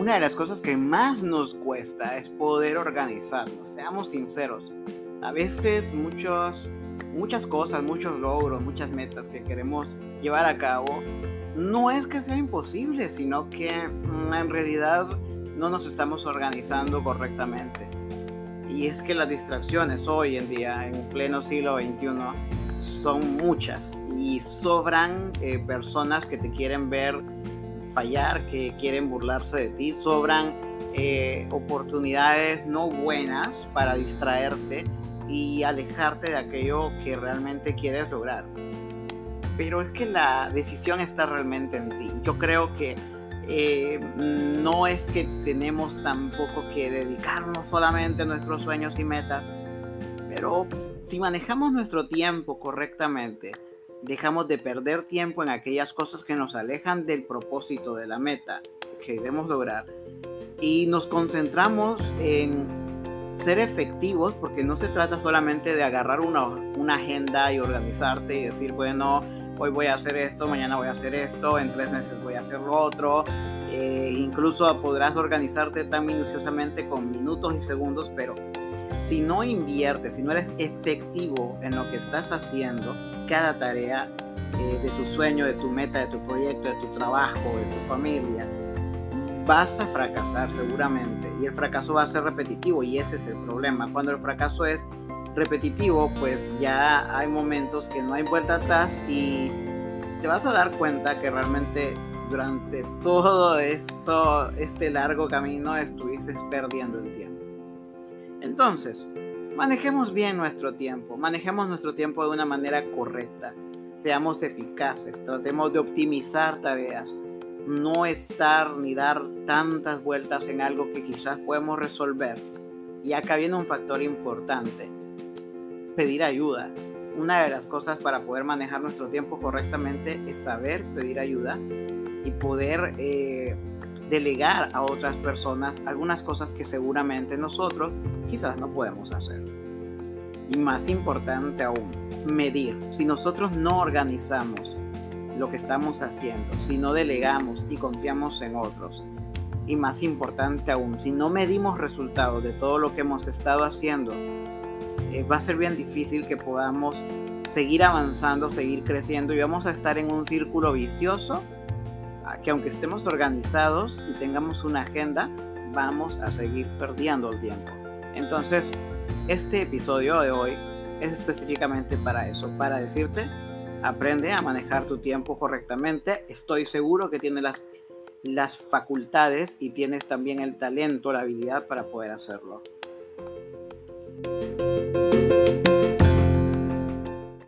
una de las cosas que más nos cuesta es poder organizarnos, seamos sinceros. A veces muchos, muchas cosas, muchos logros, muchas metas que queremos llevar a cabo, no es que sea imposible, sino que mm, en realidad no nos estamos organizando correctamente. Y es que las distracciones hoy en día, en pleno siglo XXI, son muchas y sobran eh, personas que te quieren ver fallar, que quieren burlarse de ti, sobran eh, oportunidades no buenas para distraerte y alejarte de aquello que realmente quieres lograr. Pero es que la decisión está realmente en ti. Yo creo que eh, no es que tenemos tampoco que dedicarnos solamente a nuestros sueños y metas, pero si manejamos nuestro tiempo correctamente, dejamos de perder tiempo en aquellas cosas que nos alejan del propósito, de la meta que queremos lograr y nos concentramos en ser efectivos porque no se trata solamente de agarrar una, una agenda y organizarte y decir, bueno, hoy voy a hacer esto, mañana voy a hacer esto, en tres meses voy a hacer lo otro. Eh, incluso podrás organizarte tan minuciosamente con minutos y segundos, pero si no inviertes, si no eres efectivo en lo que estás haciendo, cada tarea eh, de tu sueño, de tu meta, de tu proyecto, de tu trabajo, de tu familia, vas a fracasar seguramente y el fracaso va a ser repetitivo y ese es el problema. Cuando el fracaso es repetitivo, pues ya hay momentos que no hay vuelta atrás y te vas a dar cuenta que realmente durante todo esto, este largo camino, estuviste perdiendo el tiempo. Entonces, manejemos bien nuestro tiempo, manejemos nuestro tiempo de una manera correcta, seamos eficaces, tratemos de optimizar tareas, no estar ni dar tantas vueltas en algo que quizás podemos resolver. Y acá viene un factor importante, pedir ayuda. Una de las cosas para poder manejar nuestro tiempo correctamente es saber pedir ayuda y poder eh, delegar a otras personas algunas cosas que seguramente nosotros quizás no podemos hacer. Y más importante aún, medir. Si nosotros no organizamos lo que estamos haciendo, si no delegamos y confiamos en otros, y más importante aún, si no medimos resultados de todo lo que hemos estado haciendo, eh, va a ser bien difícil que podamos seguir avanzando, seguir creciendo y vamos a estar en un círculo vicioso que aunque estemos organizados y tengamos una agenda, vamos a seguir perdiendo el tiempo. Entonces, este episodio de hoy es específicamente para eso, para decirte, aprende a manejar tu tiempo correctamente. Estoy seguro que tienes las, las facultades y tienes también el talento, la habilidad para poder hacerlo.